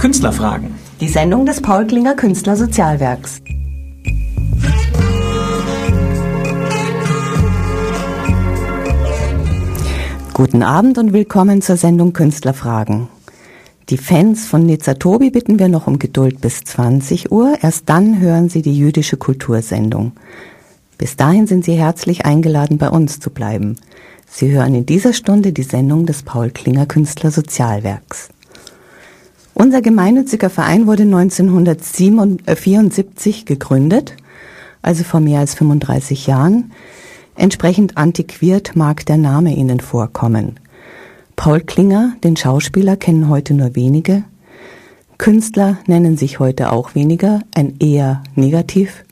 Künstlerfragen. Die Sendung des Paul Klinger Künstlersozialwerks. Guten Abend und willkommen zur Sendung Künstlerfragen. Die Fans von Nizza Tobi bitten wir noch um Geduld bis 20 Uhr. Erst dann hören Sie die jüdische Kultursendung. Bis dahin sind Sie herzlich eingeladen, bei uns zu bleiben. Sie hören in dieser Stunde die Sendung des Paul Klinger Künstlersozialwerks. Unser gemeinnütziger Verein wurde 1974 gegründet, also vor mehr als 35 Jahren. Entsprechend antiquiert mag der Name Ihnen vorkommen. Paul Klinger, den Schauspieler, kennen heute nur wenige. Künstler nennen sich heute auch weniger, ein eher negativ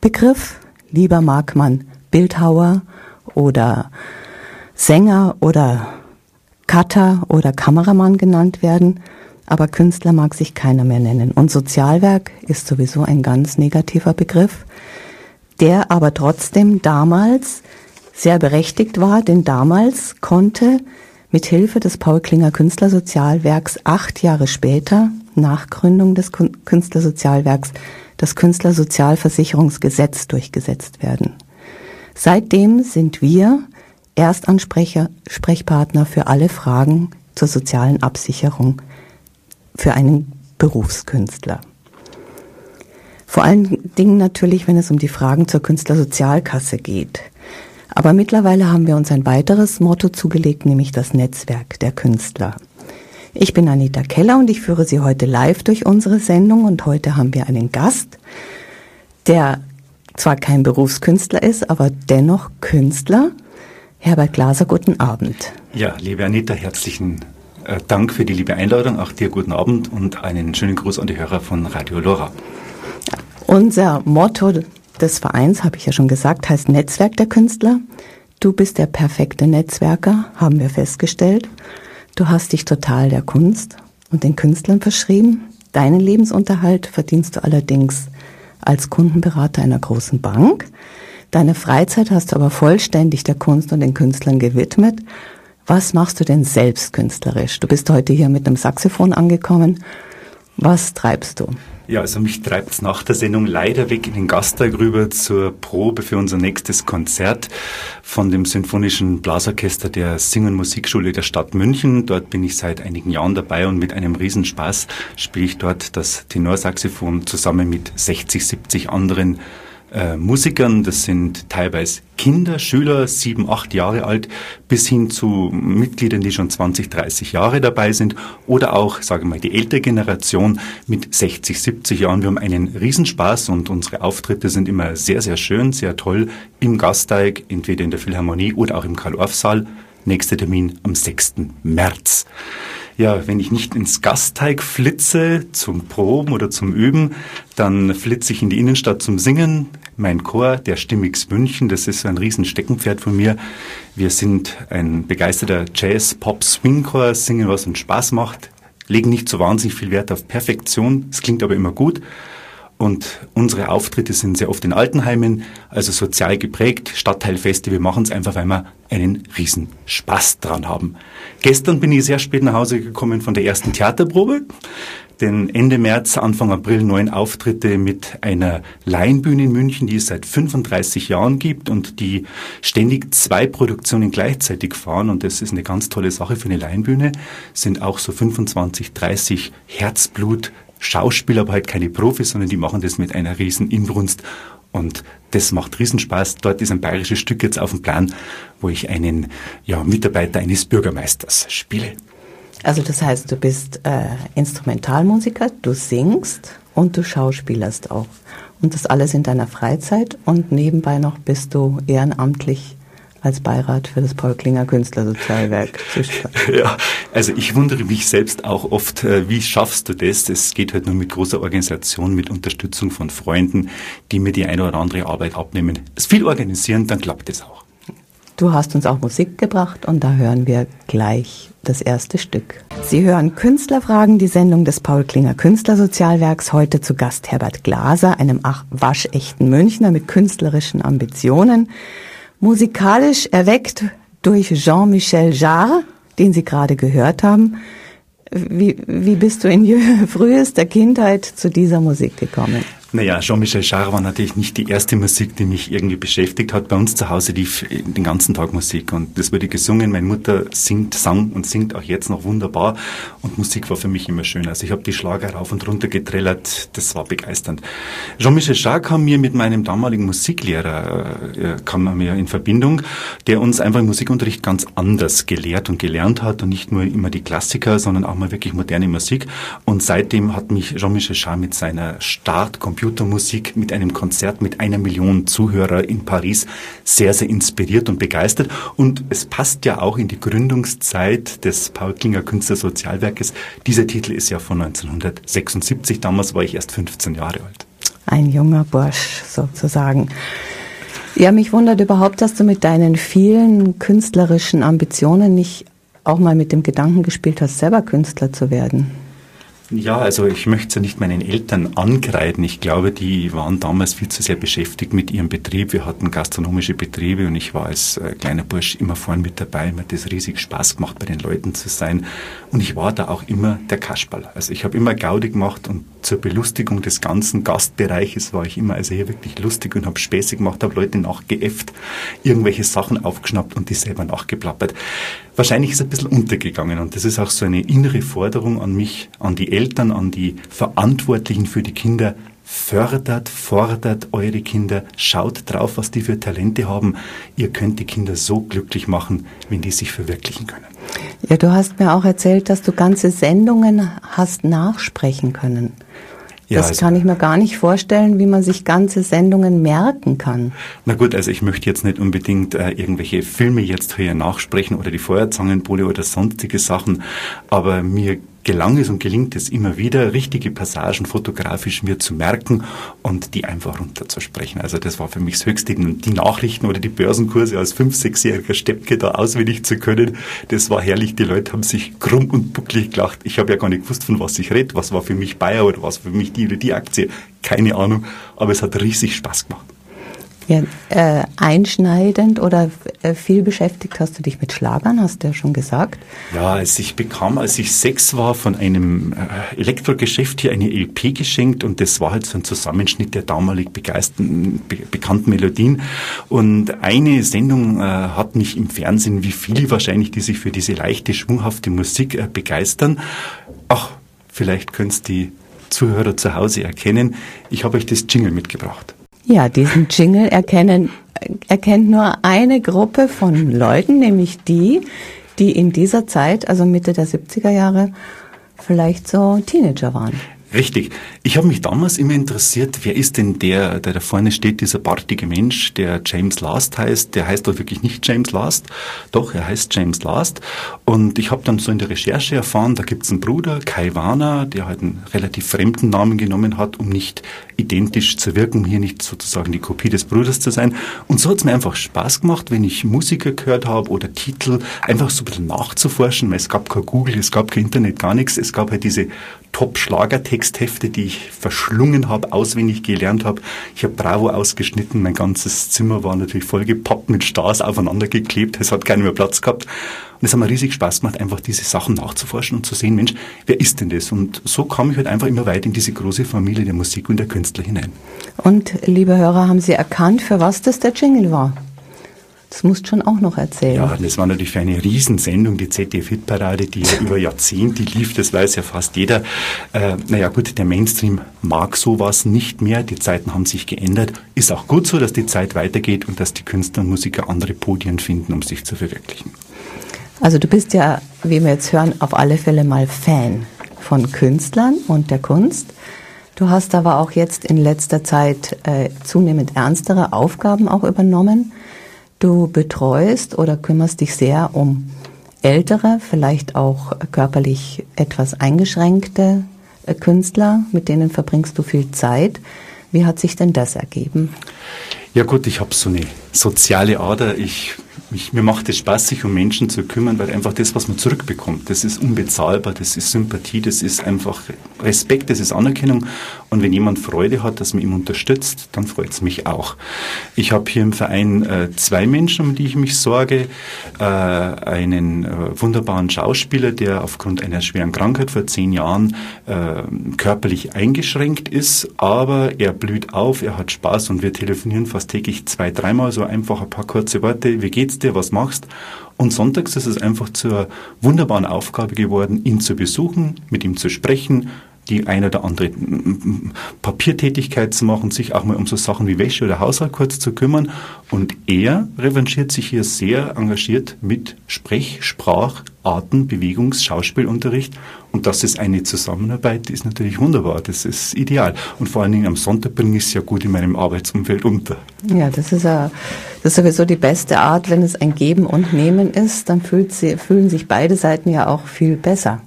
Begriff. Lieber mag man Bildhauer oder Sänger oder Cutter oder Kameramann genannt werden, aber Künstler mag sich keiner mehr nennen. Und Sozialwerk ist sowieso ein ganz negativer Begriff, der aber trotzdem damals sehr berechtigt war, denn damals konnte mit Hilfe des Paul Klinger Künstlersozialwerks acht Jahre später, nach Gründung des Künstlersozialwerks, das Künstlersozialversicherungsgesetz durchgesetzt werden. Seitdem sind wir Erstansprecher, Sprechpartner für alle Fragen zur sozialen Absicherung für einen Berufskünstler. Vor allen Dingen natürlich, wenn es um die Fragen zur Künstlersozialkasse geht. Aber mittlerweile haben wir uns ein weiteres Motto zugelegt, nämlich das Netzwerk der Künstler. Ich bin Anita Keller und ich führe Sie heute live durch unsere Sendung und heute haben wir einen Gast, der zwar kein Berufskünstler ist, aber dennoch Künstler. Herbert Glaser, guten Abend. Ja, liebe Anita, herzlichen Dank für die liebe Einladung. Auch dir guten Abend und einen schönen Gruß an die Hörer von Radio Lora. Unser Motto des Vereins, habe ich ja schon gesagt, heißt Netzwerk der Künstler. Du bist der perfekte Netzwerker, haben wir festgestellt. Du hast dich total der Kunst und den Künstlern verschrieben. Deinen Lebensunterhalt verdienst du allerdings als Kundenberater einer großen Bank. Deine Freizeit hast du aber vollständig der Kunst und den Künstlern gewidmet. Was machst du denn selbst künstlerisch? Du bist heute hier mit einem Saxophon angekommen. Was treibst du? Ja, also mich treibt es nach der Sendung leider weg in den Gasteig rüber zur Probe für unser nächstes Konzert von dem Sinfonischen Blasorchester der Sing- und Musikschule der Stadt München. Dort bin ich seit einigen Jahren dabei und mit einem Riesenspaß spiele ich dort das Tenorsaxophon zusammen mit 60, 70 anderen äh, Musikern, das sind teilweise Kinder, Schüler, sieben, acht Jahre alt, bis hin zu Mitgliedern, die schon 20, 30 Jahre dabei sind oder auch, sagen wir mal, die ältere Generation mit 60, 70 Jahren. Wir haben einen Riesenspaß und unsere Auftritte sind immer sehr, sehr schön, sehr toll im Gasteig, entweder in der Philharmonie oder auch im Karl-Orff-Saal. Nächster Termin am 6. März ja, wenn ich nicht ins Gasteig flitze zum Proben oder zum Üben, dann flitze ich in die Innenstadt zum Singen. Mein Chor, der Stimmix München, das ist ein riesen Steckenpferd von mir. Wir sind ein begeisterter Jazz, Pop, Swing-Chor, singen, was uns Spaß macht, legen nicht so wahnsinnig viel Wert auf Perfektion, es klingt aber immer gut. Und unsere Auftritte sind sehr oft in Altenheimen, also sozial geprägt, Stadtteilfeste. Wir machen es einfach, weil wir einen riesen Spaß dran haben. Gestern bin ich sehr spät nach Hause gekommen von der ersten Theaterprobe. Denn Ende März, Anfang April neun Auftritte mit einer Laienbühne in München, die es seit 35 Jahren gibt und die ständig zwei Produktionen gleichzeitig fahren. Und das ist eine ganz tolle Sache für eine Laienbühne. Sind auch so 25, 30 Herzblut Schauspieler, aber halt keine Profis, sondern die machen das mit einer riesen Inbrunst und das macht Riesenspaß. Dort ist ein bayerisches Stück jetzt auf dem Plan, wo ich einen ja, Mitarbeiter eines Bürgermeisters spiele. Also das heißt, du bist äh, Instrumentalmusiker, du singst und du schauspielerst auch. Und das alles in deiner Freizeit und nebenbei noch bist du ehrenamtlich als Beirat für das Paul Klinger Künstlersozialwerk Ja, also ich wundere mich selbst auch oft, äh, wie schaffst du das? Es geht halt nur mit großer Organisation, mit Unterstützung von Freunden, die mir die eine oder andere Arbeit abnehmen. Es viel organisieren, dann klappt es auch. Du hast uns auch Musik gebracht und da hören wir gleich das erste Stück. Sie hören Künstlerfragen, die Sendung des Paul Klinger Künstlersozialwerks. Heute zu Gast Herbert Glaser, einem waschechten Münchner mit künstlerischen Ambitionen. Musikalisch erweckt durch Jean-Michel Jarre, den Sie gerade gehört haben. Wie, wie bist du in frühester Kindheit zu dieser Musik gekommen? Naja, Jean-Michel Jarre war natürlich nicht die erste Musik, die mich irgendwie beschäftigt hat. Bei uns zu Hause lief den ganzen Tag Musik und das wurde gesungen. Meine Mutter singt, sang und singt auch jetzt noch wunderbar und Musik war für mich immer schön. Also ich habe die Schlager rauf und runter getrellert, das war begeisternd. Jean-Michel Jarre kam mir mit meinem damaligen Musiklehrer, äh, kam mir in Verbindung, der uns einfach im Musikunterricht ganz anders gelehrt und gelernt hat und nicht nur immer die Klassiker, sondern auch mal wirklich moderne Musik. Und seitdem hat mich Jean-Michel Jarre mit seiner Start Computermusik mit einem Konzert mit einer Million Zuhörer in Paris sehr, sehr inspiriert und begeistert. Und es passt ja auch in die Gründungszeit des Paul Klinger Künstlersozialwerkes. Dieser Titel ist ja von 1976. Damals war ich erst 15 Jahre alt. Ein junger Bursch sozusagen. Ja, mich wundert überhaupt, dass du mit deinen vielen künstlerischen Ambitionen nicht auch mal mit dem Gedanken gespielt hast, selber Künstler zu werden. Ja, also ich möchte ja nicht meinen Eltern angreifen. Ich glaube, die waren damals viel zu sehr beschäftigt mit ihrem Betrieb. Wir hatten gastronomische Betriebe und ich war als äh, kleiner Bursch immer vorn mit dabei. Mir hat das riesig Spaß gemacht, bei den Leuten zu sein. Und ich war da auch immer der Kasperl. Also ich habe immer Gaudi gemacht und zur Belustigung des ganzen Gastbereiches war ich immer also hier wirklich lustig und habe Späße gemacht, habe Leute nachgeäfft, irgendwelche Sachen aufgeschnappt und die selber nachgeplappert. Wahrscheinlich ist es ein bisschen untergegangen und das ist auch so eine innere Forderung an mich, an die Eltern, an die Verantwortlichen für die Kinder, fördert, fordert eure Kinder, schaut drauf, was die für Talente haben. Ihr könnt die Kinder so glücklich machen, wenn die sich verwirklichen können. Ja, du hast mir auch erzählt, dass du ganze Sendungen hast nachsprechen können. Ja, das also, kann ich mir gar nicht vorstellen, wie man sich ganze Sendungen merken kann. Na gut, also ich möchte jetzt nicht unbedingt äh, irgendwelche Filme jetzt hier nachsprechen oder die Feuerzangenbowle oder sonstige Sachen, aber mir gelang es und gelingt es immer wieder, richtige Passagen fotografisch mir zu merken und die einfach runterzusprechen. Also das war für mich das Höchste. Die Nachrichten oder die Börsenkurse als fünf, sechsjähriger Steppke da auswendig zu können, das war herrlich. Die Leute haben sich krumm und bucklig gelacht. Ich habe ja gar nicht gewusst, von was ich rede. Was war für mich Bayer oder was für mich die oder die Aktie. Keine Ahnung. Aber es hat riesig Spaß gemacht. Ja, äh, einschneidend oder äh, viel beschäftigt hast du dich mit Schlagern, hast du ja schon gesagt. Ja, als ich bekam, als ich sechs war, von einem äh, Elektrogeschäft hier eine LP geschenkt und das war halt so ein Zusammenschnitt der damalig begeisterten, be bekannten Melodien. Und eine Sendung äh, hat mich im Fernsehen, wie viele wahrscheinlich, die sich für diese leichte, schwunghafte Musik äh, begeistern. Ach, vielleicht können es die Zuhörer zu Hause erkennen. Ich habe euch das Jingle mitgebracht. Ja, diesen Jingle erkennen, erkennt nur eine Gruppe von Leuten, nämlich die, die in dieser Zeit, also Mitte der 70er Jahre, vielleicht so Teenager waren. Richtig. Ich habe mich damals immer interessiert, wer ist denn der, der da vorne steht, dieser bartige Mensch, der James Last heißt. Der heißt doch wirklich nicht James Last. Doch, er heißt James Last. Und ich habe dann so in der Recherche erfahren, da gibt's einen Bruder, Kai Warner, der halt einen relativ fremden Namen genommen hat, um nicht identisch zu wirken, um hier nicht sozusagen die Kopie des Bruders zu sein. Und so hat's mir einfach Spaß gemacht, wenn ich Musiker gehört habe oder Titel, einfach so ein bisschen nachzuforschen, weil es gab kein Google, es gab kein Internet, gar nichts. Es gab halt diese Top-Schlagertexthefte, die ich verschlungen habe, auswendig gelernt habe. Ich habe Bravo ausgeschnitten, mein ganzes Zimmer war natürlich vollgepappt mit Stars aufeinander geklebt, es hat keinen mehr Platz gehabt. Und es hat mir riesig Spaß gemacht, einfach diese Sachen nachzuforschen und zu sehen, Mensch, wer ist denn das? Und so kam ich halt einfach immer weiter in diese große Familie der Musik und der Künstler hinein. Und, liebe Hörer, haben Sie erkannt, für was das der Jingle war? Das musst du schon auch noch erzählen. Ja, das war natürlich für eine Riesensendung, die ZDF-Hitparade, die ja über Jahrzehnte lief, das weiß ja fast jeder. Äh, naja gut, der Mainstream mag sowas nicht mehr, die Zeiten haben sich geändert. Ist auch gut so, dass die Zeit weitergeht und dass die Künstler und Musiker andere Podien finden, um sich zu verwirklichen. Also du bist ja, wie wir jetzt hören, auf alle Fälle mal Fan von Künstlern und der Kunst. Du hast aber auch jetzt in letzter Zeit äh, zunehmend ernstere Aufgaben auch übernommen. Du betreust oder kümmerst dich sehr um ältere, vielleicht auch körperlich etwas eingeschränkte äh, Künstler, mit denen verbringst du viel Zeit. Wie hat sich denn das ergeben? Ja gut, ich habe so eine soziale Ader. Ich mich, mir macht es Spaß, sich um Menschen zu kümmern, weil einfach das, was man zurückbekommt, das ist unbezahlbar, das ist Sympathie, das ist einfach Respekt, das ist Anerkennung. Und wenn jemand Freude hat, dass man ihm unterstützt, dann freut es mich auch. Ich habe hier im Verein äh, zwei Menschen, um die ich mich sorge. Äh, einen äh, wunderbaren Schauspieler, der aufgrund einer schweren Krankheit vor zehn Jahren äh, körperlich eingeschränkt ist, aber er blüht auf, er hat Spaß und wir telefonieren fast täglich zwei, dreimal so einfach ein paar kurze Worte. Wie geht's dir? Was machst? Und sonntags ist es einfach zur wunderbaren Aufgabe geworden, ihn zu besuchen, mit ihm zu sprechen, die eine oder andere Papiertätigkeit zu machen, sich auch mal um so Sachen wie Wäsche oder Haushalt kurz zu kümmern. Und er revanchiert sich hier sehr engagiert mit Sprech-, Sprach-, Arten-, Bewegungs-, Schauspielunterricht. Und das ist eine Zusammenarbeit, die ist natürlich wunderbar. Das ist ideal. Und vor allen Dingen am Sonntag bringe ich es ja gut in meinem Arbeitsumfeld unter. Ja, das ist ja, das ist sowieso die beste Art, wenn es ein Geben und Nehmen ist, dann fühlt sie, fühlen sich beide Seiten ja auch viel besser.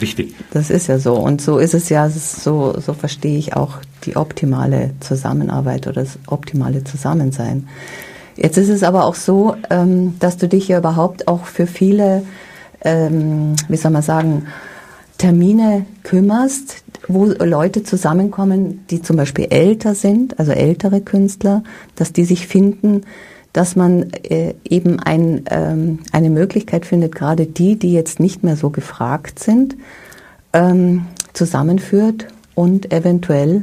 Richtig. Das ist ja so. Und so ist es ja, so, so verstehe ich auch die optimale Zusammenarbeit oder das optimale Zusammensein. Jetzt ist es aber auch so, ähm, dass du dich ja überhaupt auch für viele, ähm, wie soll man sagen, Termine kümmerst, wo Leute zusammenkommen, die zum Beispiel älter sind, also ältere Künstler, dass die sich finden, dass man äh, eben ein, ähm, eine Möglichkeit findet, gerade die, die jetzt nicht mehr so gefragt sind, ähm, zusammenführt und eventuell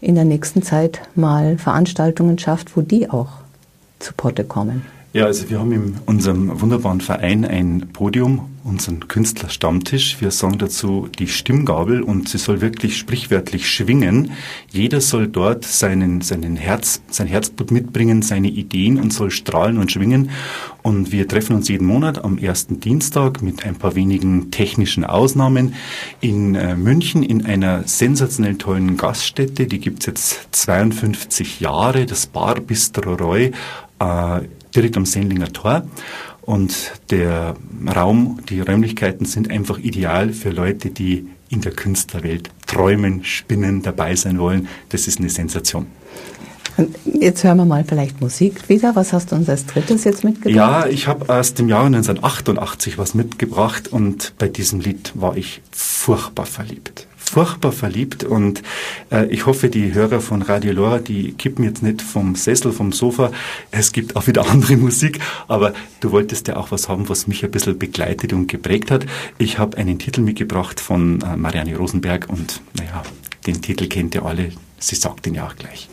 in der nächsten Zeit mal Veranstaltungen schafft, wo die auch zu Potte kommen. Ja, also wir haben in unserem wunderbaren Verein ein Podium, unseren Künstlerstammtisch. Wir sagen dazu die Stimmgabel und sie soll wirklich sprichwörtlich schwingen. Jeder soll dort seinen, seinen Herz, sein Herzblut mitbringen, seine Ideen und soll strahlen und schwingen. Und wir treffen uns jeden Monat am ersten Dienstag mit ein paar wenigen technischen Ausnahmen in äh, München in einer sensationell tollen Gaststätte. Die gibt's jetzt 52 Jahre, das Bar Bistro Roy. Direkt am Sendlinger Tor. Und der Raum, die Räumlichkeiten sind einfach ideal für Leute, die in der Künstlerwelt träumen, spinnen, dabei sein wollen. Das ist eine Sensation. Jetzt hören wir mal vielleicht Musik wieder. Was hast du uns als drittes jetzt mitgebracht? Ja, ich habe aus dem Jahr 1988 was mitgebracht und bei diesem Lied war ich furchtbar verliebt furchtbar verliebt und äh, ich hoffe, die Hörer von Radio Lora, die kippen jetzt nicht vom Sessel, vom Sofa. Es gibt auch wieder andere Musik, aber du wolltest ja auch was haben, was mich ein bisschen begleitet und geprägt hat. Ich habe einen Titel mitgebracht von äh, Marianne Rosenberg und naja, den Titel kennt ihr alle. Sie sagt ihn ja auch gleich.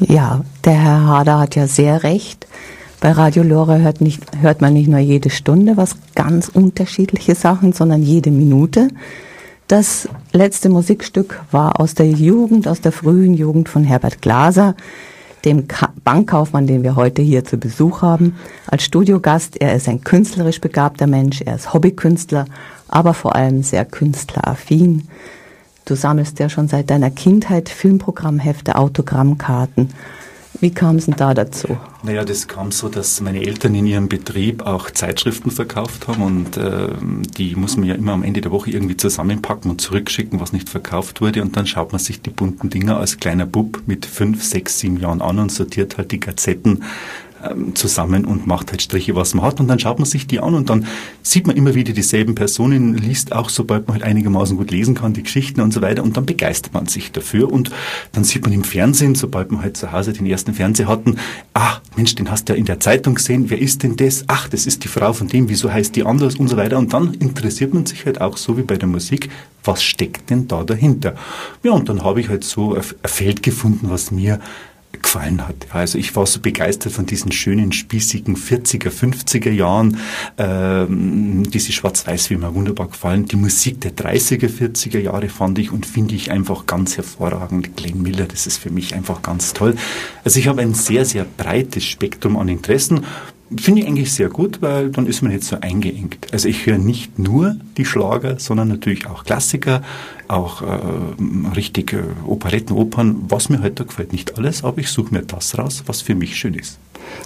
Ja, der Herr Hader hat ja sehr recht. Bei Radio Lora hört, nicht, hört man nicht nur jede Stunde was ganz unterschiedliche Sachen, sondern jede Minute. Das letzte Musikstück war aus der Jugend, aus der frühen Jugend von Herbert Glaser, dem Bankkaufmann, den wir heute hier zu Besuch haben, als Studiogast. Er ist ein künstlerisch begabter Mensch, er ist Hobbykünstler, aber vor allem sehr künstleraffin. Du sammelst ja schon seit deiner Kindheit Filmprogrammhefte, Autogrammkarten. Wie kam es denn da dazu? Naja, das kam so, dass meine Eltern in ihrem Betrieb auch Zeitschriften verkauft haben und äh, die muss man ja immer am Ende der Woche irgendwie zusammenpacken und zurückschicken, was nicht verkauft wurde und dann schaut man sich die bunten Dinger als kleiner Bub mit fünf, sechs, sieben Jahren an und sortiert halt die Gazetten ähm, zusammen und macht halt Striche, was man hat. Und dann schaut man sich die an und dann sieht man immer wieder dieselben Personen, liest auch, sobald man halt einigermaßen gut lesen kann, die Geschichten und so weiter. Und dann begeistert man sich dafür. Und dann sieht man im Fernsehen, sobald man halt zu Hause den ersten Fernseher hatten, ah, Mensch, den hast du ja in der Zeitung gesehen. Wer ist denn das? Ach, das ist die Frau von dem. Wieso heißt die anders und so weiter. Und dann interessiert man sich halt auch so wie bei der Musik, was steckt denn da dahinter? Ja, und dann habe ich halt so ein Feld gefunden, was mir gefallen hat. Also ich war so begeistert von diesen schönen, spießigen 40er, 50er Jahren. Ähm, diese Schwarz-Weiß, wie mir wunderbar gefallen. Die Musik der 30er, 40er Jahre fand ich und finde ich einfach ganz hervorragend. Glenn Miller, das ist für mich einfach ganz toll. Also ich habe ein sehr, sehr breites Spektrum an Interessen. Finde ich eigentlich sehr gut, weil dann ist man nicht so eingeengt. Also ich höre nicht nur die Schlager, sondern natürlich auch Klassiker, auch äh, richtig Operetten, Opern, was mir heute gefällt. Nicht alles, aber ich suche mir das raus, was für mich schön ist.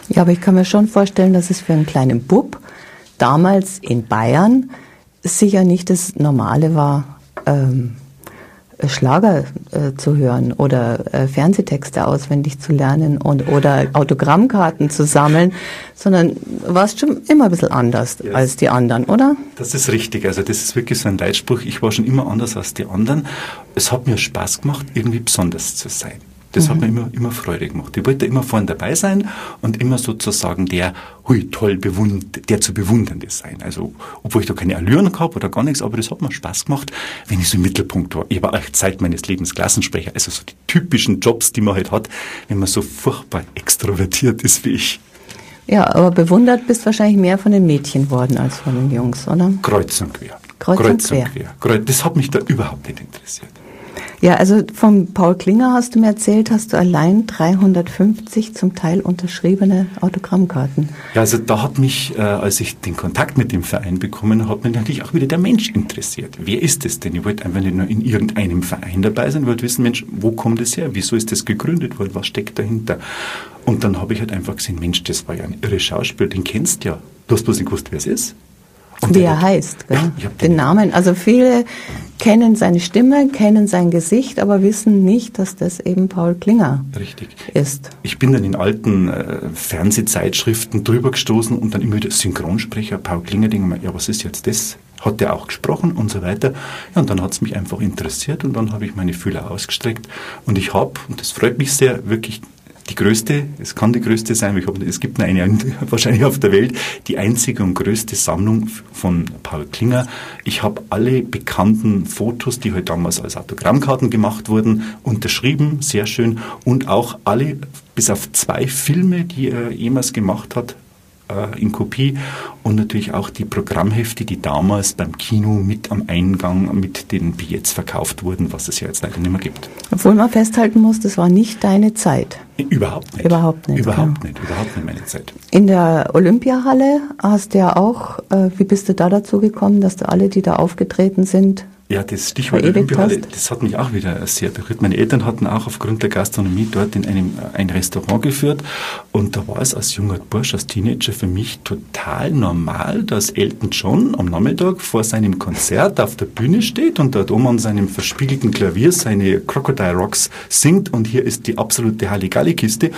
Ja, aber ich kann mir schon vorstellen, dass es für einen kleinen Bub damals in Bayern sicher nicht das Normale war, ähm, äh, Schlager äh, zu hören oder äh, Fernsehtexte auswendig zu lernen und oder Autogrammkarten zu sammeln, sondern warst schon immer ein bisschen anders yes. als die anderen, oder? Das ist richtig. Also das ist wirklich so ein Leitspruch. Ich war schon immer anders als die anderen. Es hat mir Spaß gemacht, irgendwie besonders zu sein. Das mhm. hat mir immer, immer Freude gemacht. Ich wollte immer vorne dabei sein und immer sozusagen der, hui, toll, bewund der zu bewundernde sein. Also, obwohl ich da keine Allüren gehabt oder gar nichts, aber das hat mir Spaß gemacht, wenn ich so im Mittelpunkt war. Ich war auch Zeit meines Lebens Klassensprecher. Also so die typischen Jobs, die man halt hat, wenn man so furchtbar extrovertiert ist wie ich. Ja, aber bewundert bist wahrscheinlich mehr von den Mädchen worden als von den Jungs, oder? Kreuz und quer. Kreuz, Kreuz und quer. quer. Das hat mich da überhaupt nicht interessiert. Ja, also von Paul Klinger hast du mir erzählt, hast du allein 350 zum Teil unterschriebene Autogrammkarten. Ja, also da hat mich, äh, als ich den Kontakt mit dem Verein bekommen habe, mich natürlich auch wieder der Mensch interessiert. Wer ist es denn? Ich wollte einfach nicht nur in irgendeinem Verein dabei sein, ich wollte wissen, Mensch, wo kommt es her? Wieso ist das gegründet worden? Was steckt dahinter? Und dann habe ich halt einfach gesehen, Mensch, das war ja ein irre Schauspiel, den kennst du ja. Du hast bloß nicht gewusst, wer es ist. Und Wie er heißt, ja, den Namen. Also viele kennen seine Stimme, kennen sein Gesicht, aber wissen nicht, dass das eben Paul Klinger Richtig. ist. Ich bin dann in alten äh, Fernsehzeitschriften drüber gestoßen und dann immer wieder Synchronsprecher Paul Klinger, denke mir, ja, was ist jetzt das? Hat der auch gesprochen und so weiter. Ja, und dann hat es mich einfach interessiert und dann habe ich meine Fühler ausgestreckt und ich habe, und das freut mich sehr, wirklich die größte, es kann die größte sein, ich hoffe, es gibt nur eine wahrscheinlich auf der Welt, die einzige und größte Sammlung von Paul Klinger. Ich habe alle bekannten Fotos, die halt damals als Autogrammkarten gemacht wurden, unterschrieben, sehr schön, und auch alle, bis auf zwei Filme, die er jemals gemacht hat, äh, in Kopie und natürlich auch die Programmhefte, die damals beim Kino mit am Eingang mit den Billets verkauft wurden, was es ja jetzt leider nicht mehr gibt. Obwohl man festhalten muss, das war nicht deine Zeit. Überhaupt nicht. Überhaupt nicht. Überhaupt ja. nicht. Überhaupt nicht meine Zeit. In der Olympiahalle hast du ja auch, äh, wie bist du da dazu gekommen, dass du alle, die da aufgetreten sind, ja, das Stichwort Olympiahalle, das hat mich auch wieder sehr berührt. Meine Eltern hatten auch aufgrund der Gastronomie dort in einem ein Restaurant geführt und da war es als junger Bursch, als Teenager für mich total normal, dass Elton John am Nachmittag vor seinem Konzert auf der Bühne steht und dort oben an seinem verspiegelten Klavier seine Crocodile Rocks singt und hier ist die absolute Halligalli-Kiste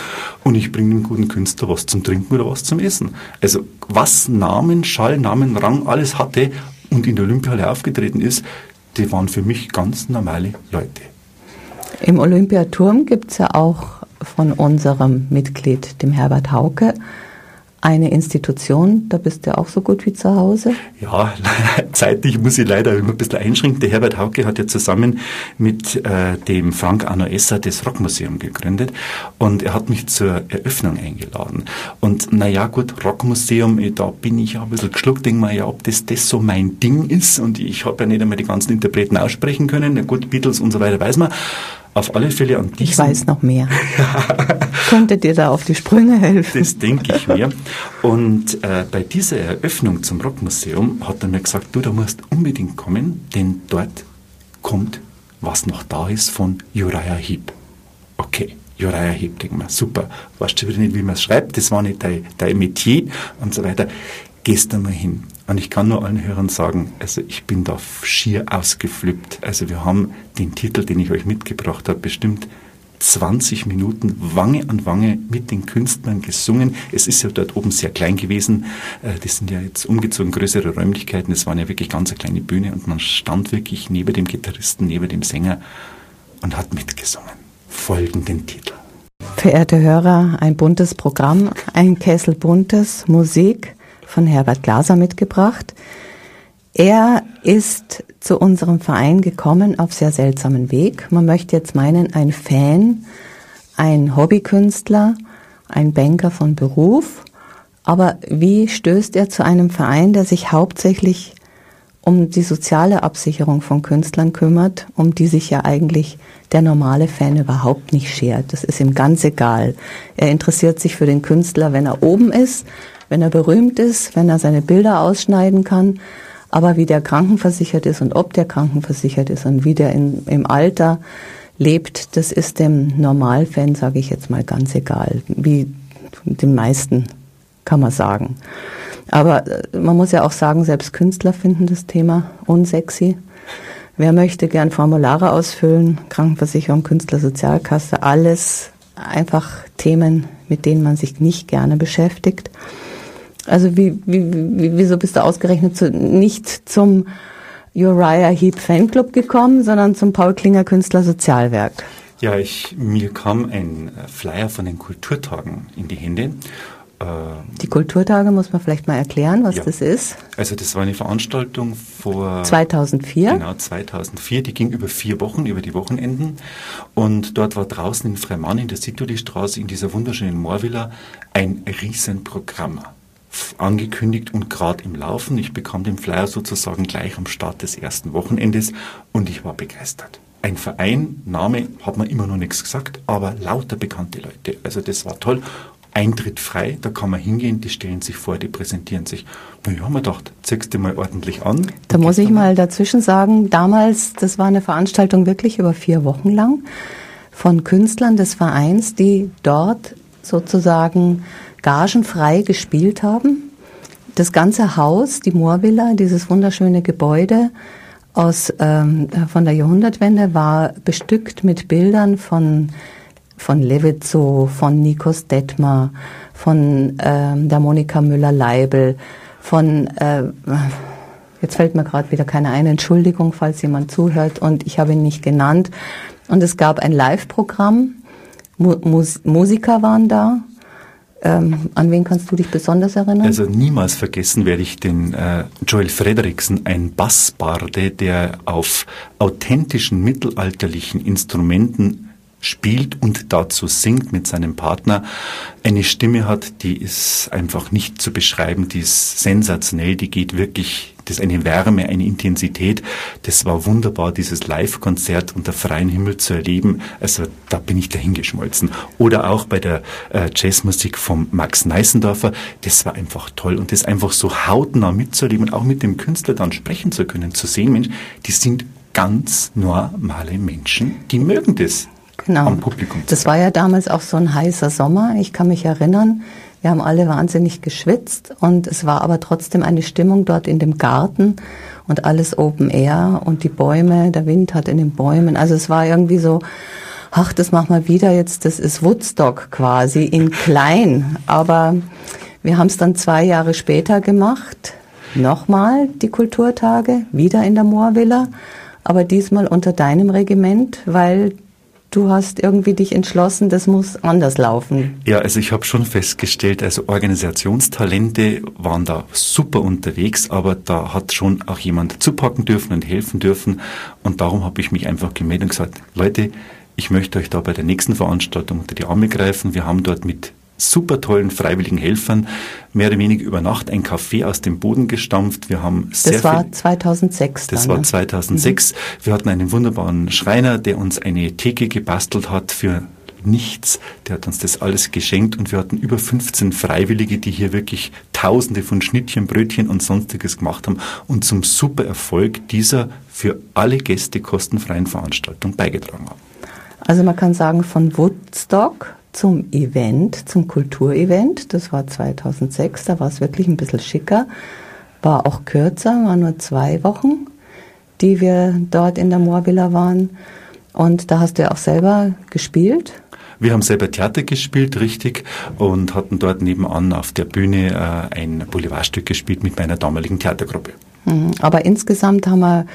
und ich bringe dem guten Künstler was zum Trinken oder was zum Essen. Also was Namen, Schall, Namen, Rang, alles hatte und in der Olympiahalle aufgetreten ist, die waren für mich ganz normale Leute. Im Olympiaturm gibt es ja auch von unserem Mitglied, dem Herbert Hauke, eine Institution, da bist du auch so gut wie zu Hause? Ja, zeitlich muss ich leider immer ein bisschen einschränken. Der Herbert Hauke hat ja zusammen mit äh, dem Frank Arno Esser das Rockmuseum gegründet und er hat mich zur Eröffnung eingeladen. Und naja, gut, Rockmuseum, äh, da bin ich ja ein bisschen geschluckt, denke mal, ja, ob das, das so mein Ding ist und ich habe ja nicht einmal die ganzen Interpreten aussprechen können. Na gut, Beatles und so weiter weiß man. Auf alle Fälle an diesem... Ich weiß noch mehr. Könntet ihr da auf die Sprünge helfen? Das denke ich mir. Und äh, bei dieser Eröffnung zum Rockmuseum hat er mir gesagt, du, da musst unbedingt kommen, denn dort kommt, was noch da ist, von Uriah Heep. Okay. Uriah Heep, denke mal, super. Weißt du wieder nicht, wie man es schreibt, das war nicht dein, dein Metier und so weiter. Gehst du mal hin. Und ich kann nur allen Hörern sagen, also ich bin da schier ausgeflippt. Also wir haben den Titel, den ich euch mitgebracht habe, bestimmt 20 Minuten Wange an Wange mit den Künstlern gesungen. Es ist ja dort oben sehr klein gewesen. Äh, das sind ja jetzt umgezogen größere Räumlichkeiten. Es waren ja wirklich ganz eine kleine Bühne und man stand wirklich neben dem Gitarristen, neben dem Sänger und hat mitgesungen. Folgenden Titel. Verehrte Hörer, ein buntes Programm, ein Kessel buntes Musik von Herbert Glaser mitgebracht. Er ist zu unserem Verein gekommen auf sehr seltsamen Weg. Man möchte jetzt meinen, ein Fan, ein Hobbykünstler, ein Banker von Beruf. Aber wie stößt er zu einem Verein, der sich hauptsächlich um die soziale Absicherung von Künstlern kümmert, um die sich ja eigentlich der normale Fan überhaupt nicht schert. Das ist ihm ganz egal. Er interessiert sich für den Künstler, wenn er oben ist, wenn er berühmt ist, wenn er seine Bilder ausschneiden kann. Aber wie der krankenversichert ist und ob der krankenversichert ist und wie der in, im Alter lebt, das ist dem Normalfan, sage ich jetzt mal, ganz egal. Wie den meisten, kann man sagen. Aber äh, man muss ja auch sagen, selbst Künstler finden das Thema unsexy Wer möchte gern Formulare ausfüllen? Krankenversicherung, Künstler, Sozialkasse, alles einfach Themen, mit denen man sich nicht gerne beschäftigt. Also wie, wie, wieso bist du ausgerechnet zu, nicht zum Uriah Heep Fanclub gekommen, sondern zum Paul Klinger Künstler Sozialwerk? Ja, ich, mir kam ein Flyer von den Kulturtagen in die Hände die Kulturtage muss man vielleicht mal erklären, was ja. das ist. Also das war eine Veranstaltung vor 2004. Genau, 2004. Die ging über vier Wochen, über die Wochenenden. Und dort war draußen in Freimann in der Situli-Straße in dieser wunderschönen Moorvilla ein Riesenprogramm angekündigt und gerade im Laufen. Ich bekam den Flyer sozusagen gleich am Start des ersten Wochenendes und ich war begeistert. Ein Verein, Name hat man immer noch nichts gesagt, aber lauter bekannte Leute. Also das war toll. Eintritt frei, da kann man hingehen, die stellen sich vor, die präsentieren sich. Na ja, man dachte, ziehst du mal ordentlich an. Da muss ich mal dazwischen sagen, damals, das war eine Veranstaltung wirklich über vier Wochen lang von Künstlern des Vereins, die dort sozusagen gagenfrei gespielt haben. Das ganze Haus, die Moorvilla, dieses wunderschöne Gebäude aus, ähm, von der Jahrhundertwende, war bestückt mit Bildern von von Levitzo, von Nikos Detmar, von ähm, der Monika Müller-Leibel, von, äh, jetzt fällt mir gerade wieder keine ein, Entschuldigung, falls jemand zuhört und ich habe ihn nicht genannt. Und es gab ein Live-Programm, Mu Mus Musiker waren da. Ähm, an wen kannst du dich besonders erinnern? Also niemals vergessen werde ich den äh, Joel Frederiksen, ein Bassbarde, der auf authentischen mittelalterlichen Instrumenten spielt und dazu singt mit seinem Partner, eine Stimme hat, die ist einfach nicht zu beschreiben, die ist sensationell, die geht wirklich, das ist eine Wärme, eine Intensität. Das war wunderbar, dieses Live-Konzert unter freiem Himmel zu erleben. Also da bin ich dahingeschmolzen. Oder auch bei der äh, Jazzmusik von Max Neissendorfer, das war einfach toll. Und das einfach so hautnah mitzuerleben und auch mit dem Künstler dann sprechen zu können, zu sehen, Mensch, die sind ganz normale Menschen, die mögen das genau. am Publikum. Das war ja damals auch so ein heißer Sommer. Ich kann mich erinnern, wir haben alle wahnsinnig geschwitzt und es war aber trotzdem eine Stimmung dort in dem Garten und alles Open Air und die Bäume, der Wind hat in den Bäumen. Also es war irgendwie so, ach, das machen wir wieder jetzt, das ist Woodstock quasi in klein. Aber wir haben es dann zwei Jahre später gemacht. Nochmal die Kulturtage, wieder in der Moorvilla, aber diesmal unter deinem Regiment, weil du hast irgendwie dich entschlossen, das muss anders laufen. Ja, also ich habe schon festgestellt, also Organisationstalente waren da super unterwegs, aber da hat schon auch jemand zupacken dürfen und helfen dürfen. Und darum habe ich mich einfach gemeldet und gesagt, Leute, ich möchte euch da bei der nächsten Veranstaltung unter die Arme greifen. Wir haben dort mit super tollen freiwilligen Helfern mehr oder weniger über Nacht ein Café aus dem Boden gestampft. Wir haben sehr Das war 2006. Das dann, war 2006. Ne? Mhm. Wir hatten einen wunderbaren Schreiner, der uns eine Theke gebastelt hat für nichts. Der hat uns das alles geschenkt und wir hatten über 15 Freiwillige, die hier wirklich Tausende von Schnittchen, Brötchen und sonstiges gemacht haben und zum super Erfolg dieser für alle Gäste kostenfreien Veranstaltung beigetragen haben. Also man kann sagen, von Woodstock zum Event, zum Kulturevent. Das war 2006, da war es wirklich ein bisschen schicker. War auch kürzer, war nur zwei Wochen, die wir dort in der Moorvilla waren. Und da hast du ja auch selber gespielt. Wir haben selber Theater gespielt, richtig, und hatten dort nebenan auf der Bühne äh, ein Boulevardstück gespielt mit meiner damaligen Theatergruppe. Mhm. Aber insgesamt haben wir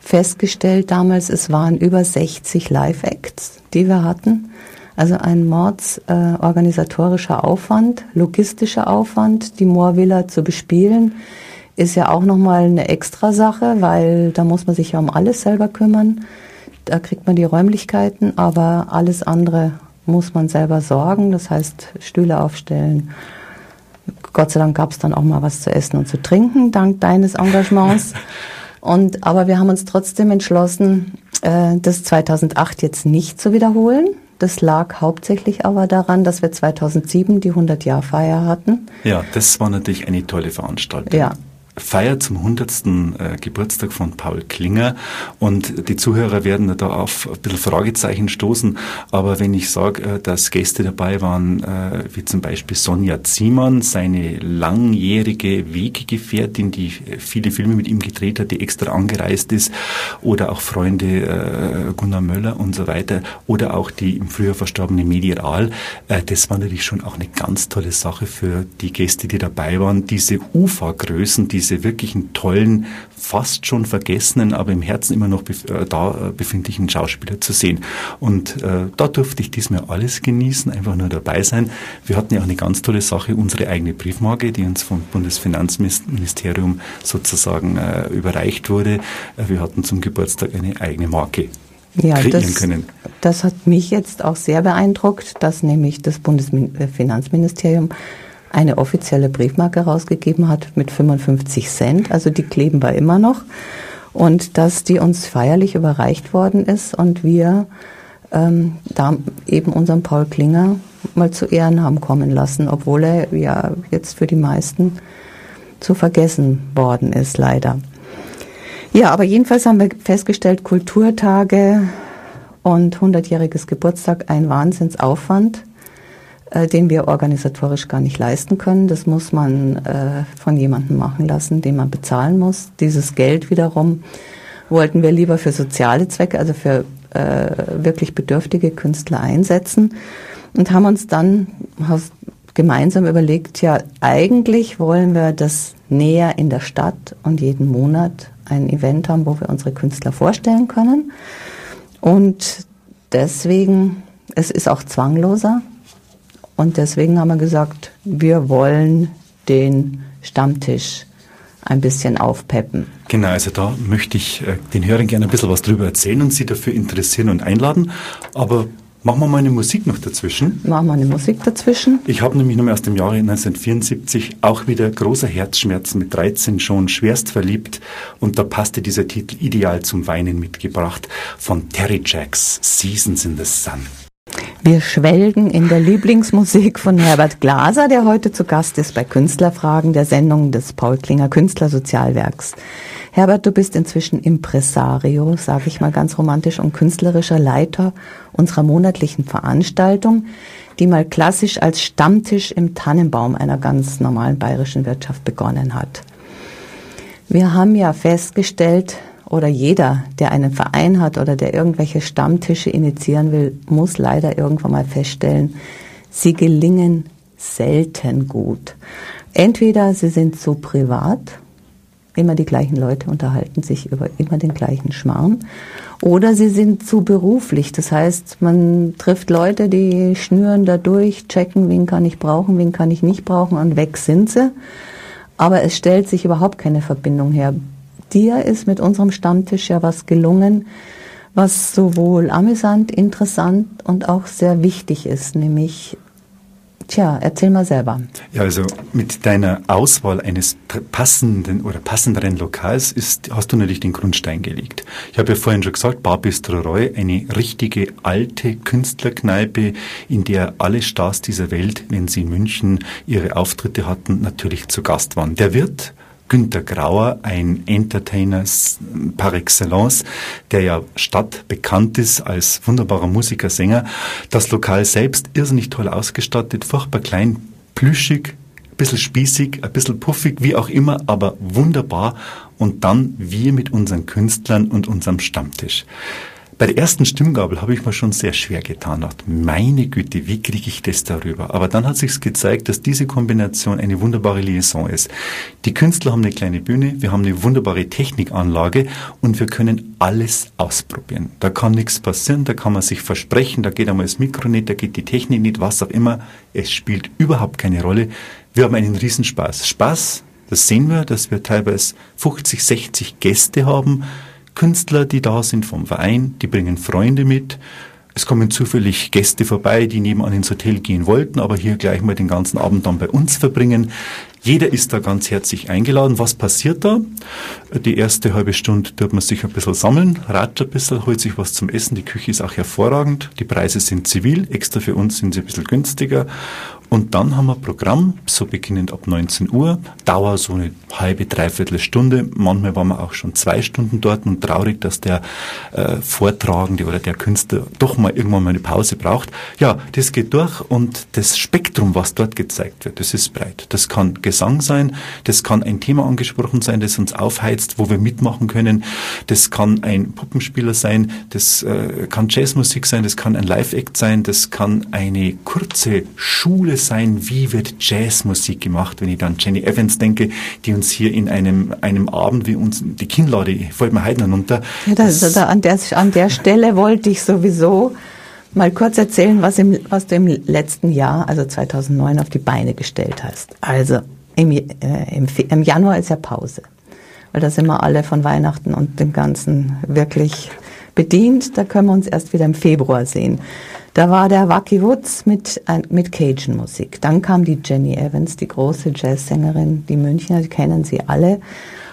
festgestellt damals, es waren über 60 Live-Acts, die wir hatten. Also ein mordsorganisatorischer äh, Aufwand, logistischer Aufwand, die Moorvilla zu bespielen, ist ja auch nochmal eine Extrasache, weil da muss man sich ja um alles selber kümmern. Da kriegt man die Räumlichkeiten, aber alles andere muss man selber sorgen. Das heißt, Stühle aufstellen. Gott sei Dank gab es dann auch mal was zu essen und zu trinken, dank deines Engagements. Und, aber wir haben uns trotzdem entschlossen, äh, das 2008 jetzt nicht zu wiederholen, das lag hauptsächlich aber daran, dass wir 2007 die 100-Jahr-Feier hatten. Ja, das war natürlich eine tolle Veranstaltung. Ja. Feier zum 100. Äh, Geburtstag von Paul Klinger. Und die Zuhörer werden da auf ein bisschen Fragezeichen stoßen, aber wenn ich sage, äh, dass Gäste dabei waren, äh, wie zum Beispiel Sonja Ziemann, seine langjährige Weggefährtin, die viele Filme mit ihm gedreht hat, die extra angereist ist, oder auch Freunde Gunnar Möller und so weiter, oder auch die im Frühjahr verstorbene Medial, das war natürlich schon auch eine ganz tolle Sache für die Gäste, die dabei waren, diese Ufergrößen, diese wirklichen tollen, fast schon vergessenen, aber im Herzen immer noch bef äh, da äh, befindlichen Schauspieler zu sehen. Und äh, da durfte ich diesmal alles genießen, einfach nur dabei sein. Wir hatten ja auch eine ganz tolle Sache, unsere eigene Briefmarke, die uns vom Bundesfinanzministerium sozusagen äh, überreicht wurde. Äh, wir hatten zum Geburtstag eine eigene Marke ja, das, können. Das hat mich jetzt auch sehr beeindruckt, dass nämlich das Bundesfinanzministerium eine offizielle Briefmarke rausgegeben hat mit 55 Cent. Also die kleben wir immer noch. Und dass die uns feierlich überreicht worden ist und wir ähm, da eben unseren Paul Klinger mal zu Ehren haben kommen lassen, obwohl er ja jetzt für die meisten zu vergessen worden ist, leider. Ja, aber jedenfalls haben wir festgestellt, Kulturtage und 100-jähriges Geburtstag, ein Wahnsinnsaufwand, äh, den wir organisatorisch gar nicht leisten können. Das muss man äh, von jemandem machen lassen, den man bezahlen muss. Dieses Geld wiederum wollten wir lieber für soziale Zwecke, also für äh, wirklich bedürftige Künstler einsetzen und haben uns dann gemeinsam überlegt, ja, eigentlich wollen wir das näher in der Stadt und jeden Monat ein Event haben, wo wir unsere Künstler vorstellen können. Und deswegen, es ist auch zwangloser. Und deswegen haben wir gesagt, wir wollen den Stammtisch ein bisschen aufpeppen. Genau, also da möchte ich äh, den Hörern gerne ein bisschen was drüber erzählen und sie dafür interessieren und einladen. Aber Machen wir mal eine Musik noch dazwischen. Machen wir eine Musik dazwischen. Ich habe nämlich nochmal aus dem Jahre 1974 auch wieder großer Herzschmerz mit 13 schon schwerst verliebt und da passte dieser Titel ideal zum Weinen mitgebracht von Terry Jacks Seasons in the Sun. Wir schwelgen in der Lieblingsmusik von Herbert Glaser, der heute zu Gast ist bei Künstlerfragen der Sendung des Paul Klinger Künstlersozialwerks. Herbert, du bist inzwischen Impresario, sage ich mal ganz romantisch, und künstlerischer Leiter unserer monatlichen Veranstaltung, die mal klassisch als Stammtisch im Tannenbaum einer ganz normalen bayerischen Wirtschaft begonnen hat. Wir haben ja festgestellt, oder jeder, der einen Verein hat oder der irgendwelche Stammtische initiieren will, muss leider irgendwann mal feststellen, sie gelingen selten gut. Entweder sie sind zu privat immer die gleichen Leute unterhalten sich über immer den gleichen Schmarrn. Oder sie sind zu beruflich. Das heißt, man trifft Leute, die schnüren da durch, checken, wen kann ich brauchen, wen kann ich nicht brauchen und weg sind sie. Aber es stellt sich überhaupt keine Verbindung her. Dir ist mit unserem Stammtisch ja was gelungen, was sowohl amüsant, interessant und auch sehr wichtig ist, nämlich Tja, erzähl mal selber. Ja, also mit deiner Auswahl eines passenden oder passenderen Lokals ist, hast du natürlich den Grundstein gelegt. Ich habe ja vorhin schon gesagt, Bar Bistro Roy, eine richtige alte Künstlerkneipe, in der alle Stars dieser Welt, wenn sie in München ihre Auftritte hatten, natürlich zu Gast waren. Der Wirt Günter Grauer, ein Entertainer par excellence, der ja stadtbekannt ist als wunderbarer Musiker, Sänger. Das Lokal selbst irrsinnig toll ausgestattet, furchtbar klein, plüschig, bisschen spießig, ein bisschen puffig, wie auch immer, aber wunderbar. Und dann wir mit unseren Künstlern und unserem Stammtisch. Bei der ersten Stimmgabel habe ich mir schon sehr schwer getan. Dachte, meine Güte, wie kriege ich das darüber? Aber dann hat sich gezeigt, dass diese Kombination eine wunderbare Liaison ist. Die Künstler haben eine kleine Bühne, wir haben eine wunderbare Technikanlage und wir können alles ausprobieren. Da kann nichts passieren, da kann man sich versprechen, da geht einmal das Mikro nicht, da geht die Technik nicht, was auch immer. Es spielt überhaupt keine Rolle. Wir haben einen Riesenspaß. Spaß, das sehen wir, dass wir teilweise 50, 60 Gäste haben Künstler, die da sind vom Verein, die bringen Freunde mit. Es kommen zufällig Gäste vorbei, die nebenan ins Hotel gehen wollten, aber hier gleich mal den ganzen Abend dann bei uns verbringen. Jeder ist da ganz herzlich eingeladen. Was passiert da? Die erste halbe Stunde tut man sich ein bisschen sammeln, ratscht ein bisschen, holt sich was zum Essen. Die Küche ist auch hervorragend. Die Preise sind zivil. Extra für uns sind sie ein bisschen günstiger. Und dann haben wir Programm, so beginnend ab 19 Uhr, Dauer so eine halbe, dreiviertel Stunde. Manchmal waren wir auch schon zwei Stunden dort und traurig, dass der äh, Vortragende oder der Künstler doch mal irgendwann mal eine Pause braucht. Ja, das geht durch und das Spektrum, was dort gezeigt wird, das ist breit. Das kann Gesang sein, das kann ein Thema angesprochen sein, das uns aufheizt, wo wir mitmachen können. Das kann ein Puppenspieler sein, das äh, kann Jazzmusik sein, das kann ein Live-Act sein, das kann eine kurze Schule sein, wie wird Jazzmusik gemacht, wenn ich dann Jenny Evans denke, die uns hier in einem, einem Abend wie uns die Kinnlade, fällt mir heute runter. Ja, das, das, an, der, an der Stelle wollte ich sowieso mal kurz erzählen, was, im, was du im letzten Jahr, also 2009, auf die Beine gestellt hast. Also im, äh, im, im Januar ist ja Pause, weil da sind wir alle von Weihnachten und dem Ganzen wirklich bedient. Da können wir uns erst wieder im Februar sehen. Da war der Wacky Woods mit, mit Cajun-Musik. Dann kam die Jenny Evans, die große Jazzsängerin, die Münchner, die kennen sie alle.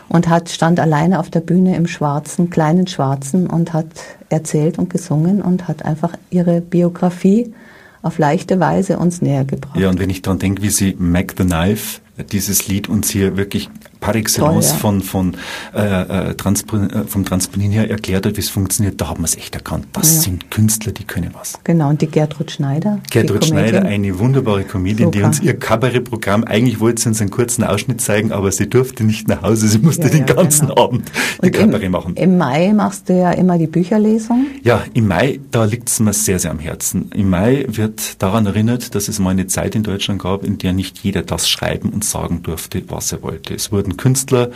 Und hat, stand alleine auf der Bühne im schwarzen, kleinen schwarzen und hat erzählt und gesungen und hat einfach ihre Biografie auf leichte Weise uns näher gebracht. Ja, und wenn ich daran denke, wie sie Mac the Knife dieses Lied uns hier wirklich par excellence Toll, ja. von, von, äh, äh, Transpon äh, vom Transponieren her erklärt hat, wie es funktioniert, da haben wir es echt erkannt. Das ja. sind Künstler, die können was. Genau, und die Gertrud Schneider. Gertrud Schneider, eine wunderbare Comedian, Super. die uns ihr Kabarettprogramm, eigentlich wollte sie uns einen kurzen Ausschnitt zeigen, aber sie durfte nicht nach Hause, sie musste ja, den ganzen genau. Abend ihr Kabarett machen. Im Mai machst du ja immer die Bücherlesung. Ja, im Mai, da liegt es mir sehr, sehr am Herzen. Im Mai wird daran erinnert, dass es mal eine Zeit in Deutschland gab, in der nicht jeder das schreiben und sagen durfte, was er wollte. Es wurden Künstler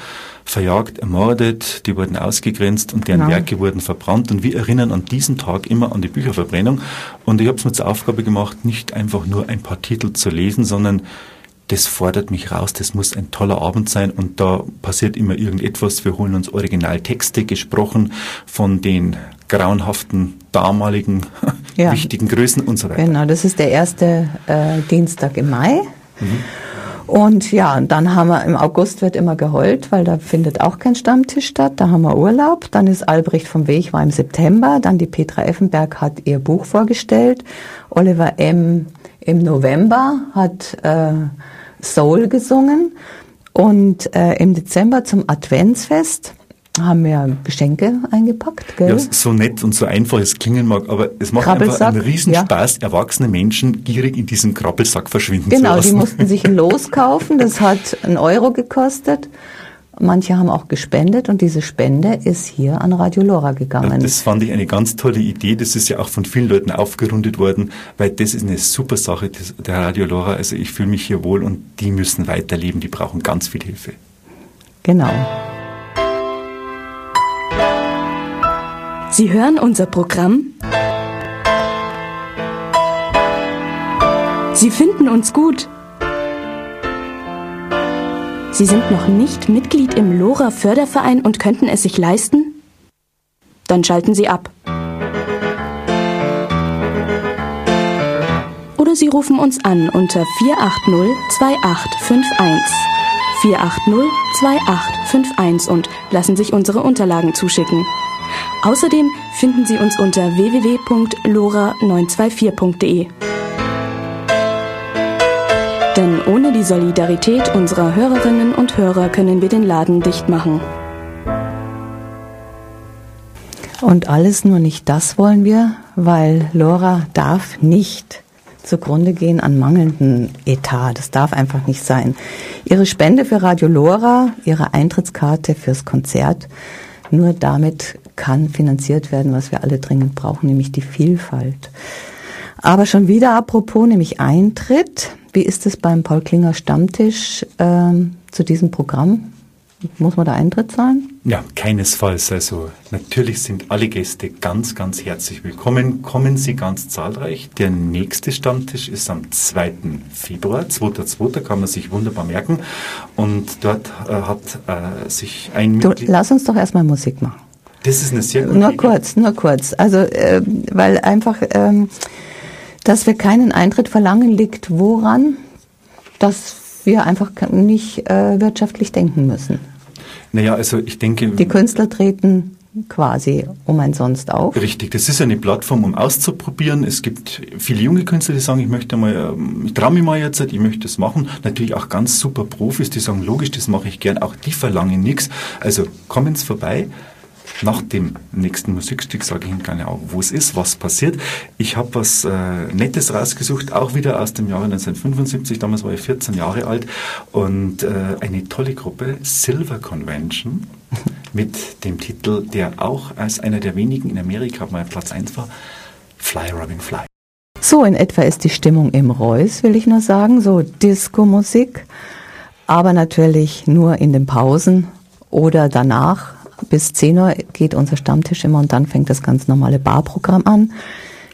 verjagt, ermordet, die wurden ausgegrenzt und deren genau. Werke wurden verbrannt. Und wir erinnern an diesen Tag immer an die Bücherverbrennung. Und ich habe es mir zur Aufgabe gemacht, nicht einfach nur ein paar Titel zu lesen, sondern das fordert mich raus, das muss ein toller Abend sein und da passiert immer irgendetwas. Wir holen uns Originaltexte, gesprochen von den grauenhaften damaligen ja. wichtigen Größen und so weiter. Genau, das ist der erste äh, Dienstag im Mai. Mhm. Und ja, und dann haben wir im August wird immer geheult, weil da findet auch kein Stammtisch statt. Da haben wir Urlaub. Dann ist Albrecht vom Weg war im September. Dann die Petra Effenberg hat ihr Buch vorgestellt. Oliver M. im November hat äh, Soul gesungen. Und äh, im Dezember zum Adventsfest haben wir Geschenke eingepackt, gell? Ja, so nett und so einfach es klingen mag, aber es macht einfach einen Riesenspaß, ja. erwachsene Menschen gierig in diesem Krabbelsack verschwinden genau, zu lassen. Genau, die mussten sich ein Los kaufen, das hat einen Euro gekostet. Manche haben auch gespendet und diese Spende ist hier an Radio Lora gegangen. Ja, das fand ich eine ganz tolle Idee. Das ist ja auch von vielen Leuten aufgerundet worden, weil das ist eine super Sache der Radio Lora. Also ich fühle mich hier wohl und die müssen weiterleben, die brauchen ganz viel Hilfe. Genau. Sie hören unser Programm? Sie finden uns gut. Sie sind noch nicht Mitglied im Lora Förderverein und könnten es sich leisten? Dann schalten Sie ab. Oder Sie rufen uns an unter 480 2851. 480 2851 und lassen sich unsere Unterlagen zuschicken. Außerdem finden Sie uns unter www.lora924.de. Denn ohne die Solidarität unserer Hörerinnen und Hörer können wir den Laden dicht machen. Und alles nur nicht das wollen wir, weil Lora darf nicht zugrunde gehen an mangelnden Etat. Das darf einfach nicht sein. Ihre Spende für Radio Lora, ihre Eintrittskarte fürs Konzert, nur damit kann finanziert werden, was wir alle dringend brauchen, nämlich die Vielfalt. Aber schon wieder apropos, nämlich Eintritt. Wie ist es beim Paul Klinger Stammtisch ähm, zu diesem Programm? Muss man da Eintritt zahlen? Ja, keinesfalls. Also natürlich sind alle Gäste ganz, ganz herzlich willkommen. Kommen Sie ganz zahlreich. Der nächste Stammtisch ist am 2. Februar. 2.2. kann man sich wunderbar merken. Und dort äh, hat äh, sich ein du, Lass uns doch erstmal Musik machen. Das ist eine sehr gute Nur kurz, nur kurz. Also, äh, weil einfach, ähm, dass wir keinen Eintritt verlangen, liegt woran? Dass wir einfach nicht äh, wirtschaftlich denken müssen. Naja, also ich denke. Die Künstler treten quasi umsonst auf. Richtig, das ist eine Plattform, um auszuprobieren. Es gibt viele junge Künstler, die sagen, ich möchte mal, ähm, ich traue mich mal jetzt, ich möchte das machen. Natürlich auch ganz super Profis, die sagen, logisch, das mache ich gern. Auch die verlangen nichts. Also kommen Sie vorbei. Nach dem nächsten Musikstück sage ich Ihnen gerne auch, wo es ist, was passiert. Ich habe was äh, Nettes rausgesucht, auch wieder aus dem Jahre 1975. Damals war ich 14 Jahre alt und äh, eine tolle Gruppe, Silver Convention mit dem Titel, der auch als einer der wenigen in Amerika mal Platz 1 war, Fly Robin Fly. So in etwa ist die Stimmung im Reus, will ich nur sagen, so Disco-Musik, aber natürlich nur in den Pausen oder danach. Bis 10 Uhr geht unser Stammtisch immer und dann fängt das ganz normale Barprogramm an.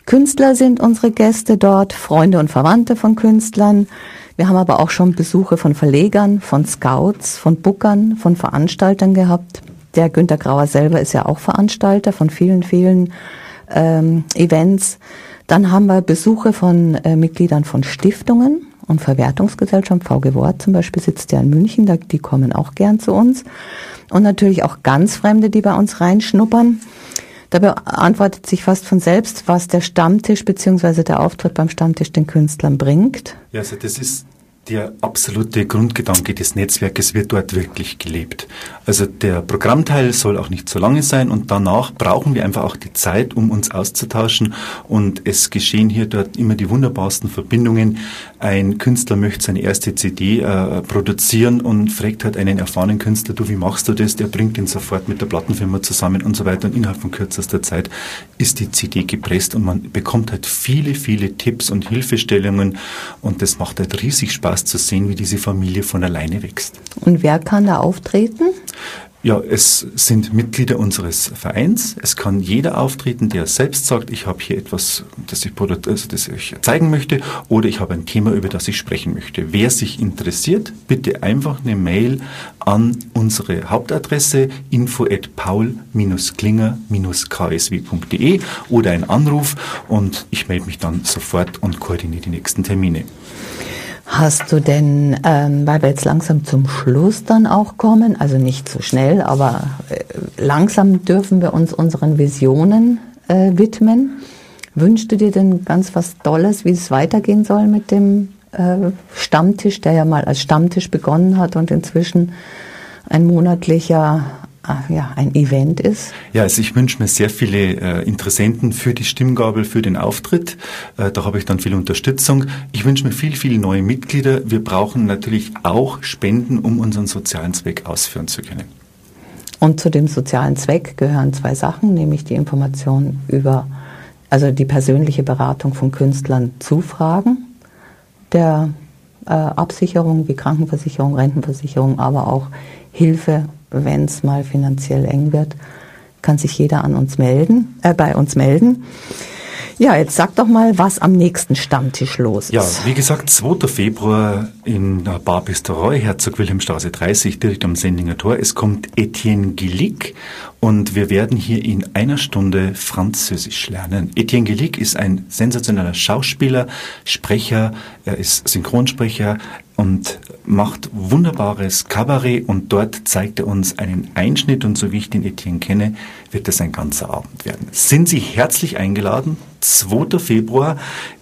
Künstler sind unsere Gäste dort, Freunde und Verwandte von Künstlern. Wir haben aber auch schon Besuche von Verlegern, von Scouts, von Bookern, von Veranstaltern gehabt. Der Günter Grauer selber ist ja auch Veranstalter von vielen, vielen ähm, Events. Dann haben wir Besuche von äh, Mitgliedern von Stiftungen und Verwertungsgesellschaften. VG Wort zum Beispiel sitzt ja in München, da, die kommen auch gern zu uns. Und natürlich auch ganz Fremde, die bei uns reinschnuppern. Da beantwortet sich fast von selbst, was der Stammtisch beziehungsweise der Auftritt beim Stammtisch den Künstlern bringt. Ja, also das ist der absolute Grundgedanke des Netzwerkes wird dort wirklich gelebt. Also der Programmteil soll auch nicht so lange sein und danach brauchen wir einfach auch die Zeit, um uns auszutauschen und es geschehen hier dort immer die wunderbarsten Verbindungen. Ein Künstler möchte seine erste CD äh, produzieren und fragt halt einen erfahrenen Künstler, du, wie machst du das? Der bringt ihn sofort mit der Plattenfirma zusammen und so weiter und innerhalb von kürzester Zeit ist die CD gepresst und man bekommt halt viele, viele Tipps und Hilfestellungen und das macht halt riesig Spaß Spaß zu sehen, wie diese Familie von alleine wächst. Und wer kann da auftreten? Ja, es sind Mitglieder unseres Vereins. Es kann jeder auftreten, der selbst sagt, ich habe hier etwas, das ich, also das ich zeigen möchte oder ich habe ein Thema, über das ich sprechen möchte. Wer sich interessiert, bitte einfach eine Mail an unsere Hauptadresse info at paul-klinger-ksw.de oder ein Anruf und ich melde mich dann sofort und koordiniere die nächsten Termine. Hast du denn, ähm, weil wir jetzt langsam zum Schluss dann auch kommen, also nicht so schnell, aber äh, langsam dürfen wir uns unseren Visionen äh, widmen. Wünschst du dir denn ganz was Tolles, wie es weitergehen soll mit dem äh, Stammtisch, der ja mal als Stammtisch begonnen hat und inzwischen ein monatlicher ja, ein Event ist? Ja, also ich wünsche mir sehr viele äh, Interessenten für die Stimmgabel, für den Auftritt. Äh, da habe ich dann viel Unterstützung. Ich wünsche mir viel, viele neue Mitglieder. Wir brauchen natürlich auch Spenden, um unseren sozialen Zweck ausführen zu können. Und zu dem sozialen Zweck gehören zwei Sachen, nämlich die Information über, also die persönliche Beratung von Künstlern zu Fragen der äh, Absicherung wie Krankenversicherung, Rentenversicherung, aber auch Hilfe wenn es mal finanziell eng wird, kann sich jeder an uns melden, äh, bei uns melden. Ja, jetzt sag doch mal, was am nächsten Stammtisch los ist. Ja, wie gesagt, 2. Februar in der Bar Bistroy, Herzog Wilhelmstraße 30, direkt am Sendinger Tor. Es kommt Etienne Gillick und wir werden hier in einer Stunde Französisch lernen. Etienne Gillick ist ein sensationeller Schauspieler, Sprecher, er ist Synchronsprecher, und macht wunderbares Kabarett und dort zeigt er uns einen Einschnitt und so wie ich den Etienne kenne, wird das ein ganzer Abend werden. Sind Sie herzlich eingeladen? 2. Februar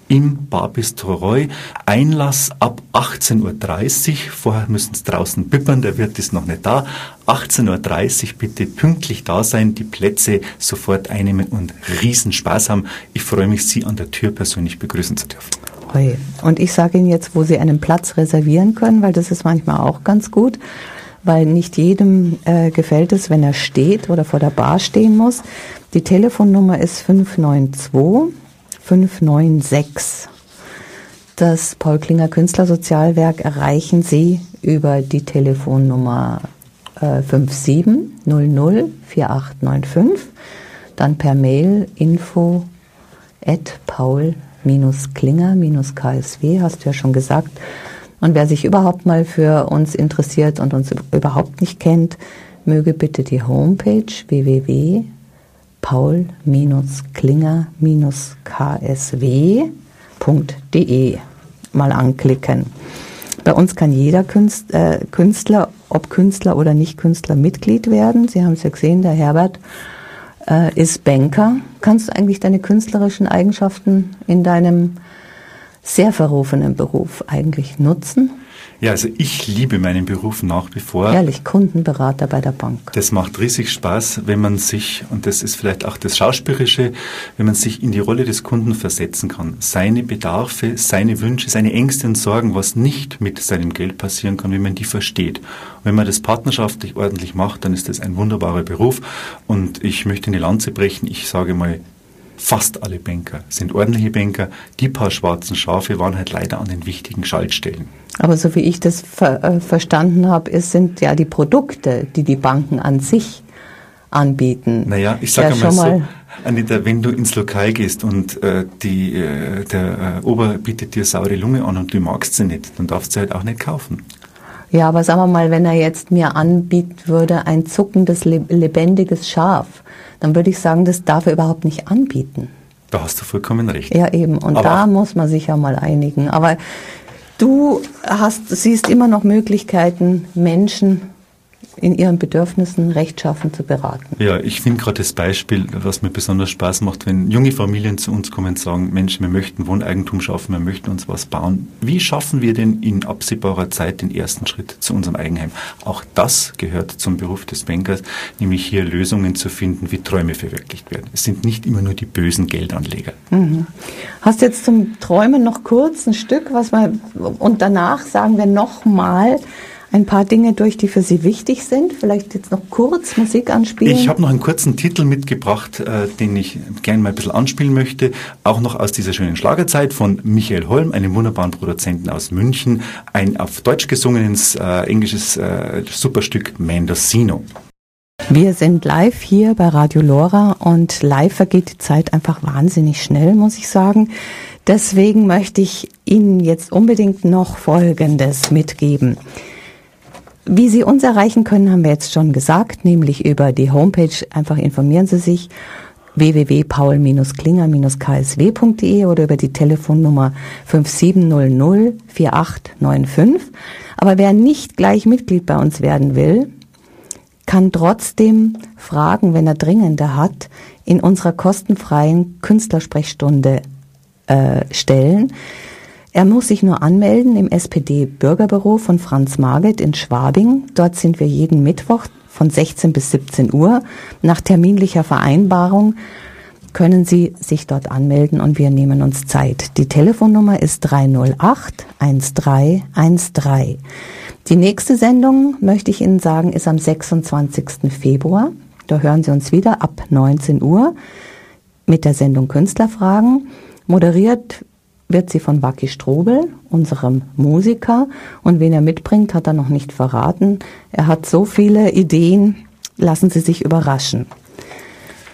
im Bar Roy. Einlass ab 18.30 Uhr. Vorher müssen Sie draußen bippern, der Wirt ist noch nicht da. 18.30 Uhr bitte pünktlich da sein, die Plätze sofort einnehmen und riesen Spaß haben. Ich freue mich, Sie an der Tür persönlich begrüßen zu dürfen. Ui. Und ich sage Ihnen jetzt, wo Sie einen Platz reservieren können, weil das ist manchmal auch ganz gut, weil nicht jedem äh, gefällt es, wenn er steht oder vor der Bar stehen muss. Die Telefonnummer ist 592 596. Das Paul Klinger Künstlersozialwerk erreichen Sie über die Telefonnummer äh, 5700 4895, dann per Mail info at paul klinger-ksw, hast du ja schon gesagt. Und wer sich überhaupt mal für uns interessiert und uns überhaupt nicht kennt, möge bitte die Homepage www.paul-klinger-ksw.de mal anklicken. Bei uns kann jeder Künstler, äh, Künstler, ob Künstler oder nicht Künstler, Mitglied werden. Sie haben es ja gesehen, der Herbert äh, ist Banker. Kannst du eigentlich deine künstlerischen Eigenschaften in deinem sehr verrufenen Beruf eigentlich nutzen? Ja, also ich liebe meinen Beruf nach wie vor. Ehrlich, Kundenberater bei der Bank. Das macht riesig Spaß, wenn man sich, und das ist vielleicht auch das Schauspielerische, wenn man sich in die Rolle des Kunden versetzen kann. Seine Bedarfe, seine Wünsche, seine Ängste und Sorgen, was nicht mit seinem Geld passieren kann, wenn man die versteht. Und wenn man das partnerschaftlich ordentlich macht, dann ist das ein wunderbarer Beruf. Und ich möchte eine Lanze brechen. Ich sage mal, fast alle Banker sind ordentliche Banker. Die paar schwarzen Schafe waren halt leider an den wichtigen Schaltstellen. Aber so wie ich das ver äh, verstanden habe, es sind ja die Produkte, die die Banken an sich anbieten. Naja, ich sage ja, mal so, Anita, wenn du ins Lokal gehst und äh, die, äh, der äh, Ober bietet dir saure Lunge an und du magst sie nicht, dann darfst du sie halt auch nicht kaufen. Ja, aber sagen wir mal, wenn er jetzt mir anbieten würde, ein zuckendes, lebendiges Schaf, dann würde ich sagen, das darf er überhaupt nicht anbieten. Da hast du vollkommen recht. Ja, eben. Und aber da muss man sich ja mal einigen. Aber du hast, siehst immer noch Möglichkeiten, Menschen in ihren Bedürfnissen rechtschaffen zu beraten. Ja, ich finde gerade das Beispiel, was mir besonders Spaß macht, wenn junge Familien zu uns kommen und sagen, Mensch, wir möchten Wohneigentum schaffen, wir möchten uns was bauen. Wie schaffen wir denn in absehbarer Zeit den ersten Schritt zu unserem Eigenheim? Auch das gehört zum Beruf des Bankers, nämlich hier Lösungen zu finden, wie Träume verwirklicht werden. Es sind nicht immer nur die bösen Geldanleger. Mhm. Hast du jetzt zum Träumen noch kurz ein Stück, was wir, und danach sagen wir nochmal, ein paar Dinge durch, die für Sie wichtig sind. Vielleicht jetzt noch kurz Musik anspielen. Ich habe noch einen kurzen Titel mitgebracht, äh, den ich gerne mal ein bisschen anspielen möchte. Auch noch aus dieser schönen Schlagerzeit von Michael Holm, einem wunderbaren Produzenten aus München. Ein auf Deutsch gesungenes äh, englisches äh, Superstück Mendocino. Wir sind live hier bei Radio Lora und live vergeht die Zeit einfach wahnsinnig schnell, muss ich sagen. Deswegen möchte ich Ihnen jetzt unbedingt noch Folgendes mitgeben. Wie Sie uns erreichen können, haben wir jetzt schon gesagt, nämlich über die Homepage. Einfach informieren Sie sich www.paul-klinger-ksw.de oder über die Telefonnummer 5700 4895. Aber wer nicht gleich Mitglied bei uns werden will, kann trotzdem Fragen, wenn er dringende hat, in unserer kostenfreien Künstlersprechstunde äh, stellen. Er muss sich nur anmelden im SPD-Bürgerbüro von Franz Marget in Schwabing. Dort sind wir jeden Mittwoch von 16 bis 17 Uhr. Nach terminlicher Vereinbarung können Sie sich dort anmelden und wir nehmen uns Zeit. Die Telefonnummer ist 308 1313. Die nächste Sendung, möchte ich Ihnen sagen, ist am 26. Februar. Da hören Sie uns wieder ab 19 Uhr mit der Sendung Künstlerfragen. Moderiert wird sie von Waki Strobel, unserem Musiker. Und wen er mitbringt, hat er noch nicht verraten. Er hat so viele Ideen. Lassen Sie sich überraschen.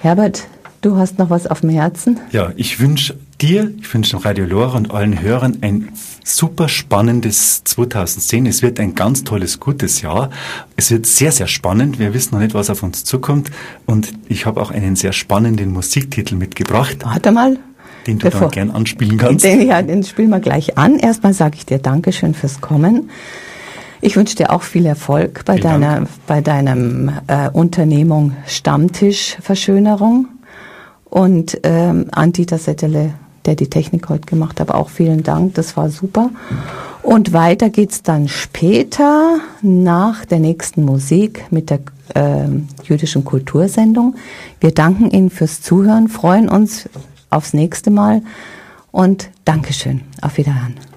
Herbert, du hast noch was auf dem Herzen? Ja, ich wünsche dir, ich wünsche Radio Lora und allen Hörern ein super spannendes 2010. Es wird ein ganz tolles, gutes Jahr. Es wird sehr, sehr spannend. Wir wissen noch nicht, was auf uns zukommt. Und ich habe auch einen sehr spannenden Musiktitel mitgebracht. Warte mal, den du Bevor, dann gern anspielen kannst. Den, ja, den spielen wir gleich an. Erstmal sage ich dir Dankeschön fürs Kommen. Ich wünsche dir auch viel Erfolg bei Vielen deiner, Dank. bei deinem äh, Unternehmung Stammtischverschönerung und ähm, Antita Settele, der die Technik heute gemacht hat, auch vielen Dank, das war super. Und weiter geht's dann später nach der nächsten Musik mit der äh, jüdischen Kultursendung. Wir danken Ihnen fürs Zuhören, freuen uns aufs nächste Mal und Dankeschön. Auf Wiederhören.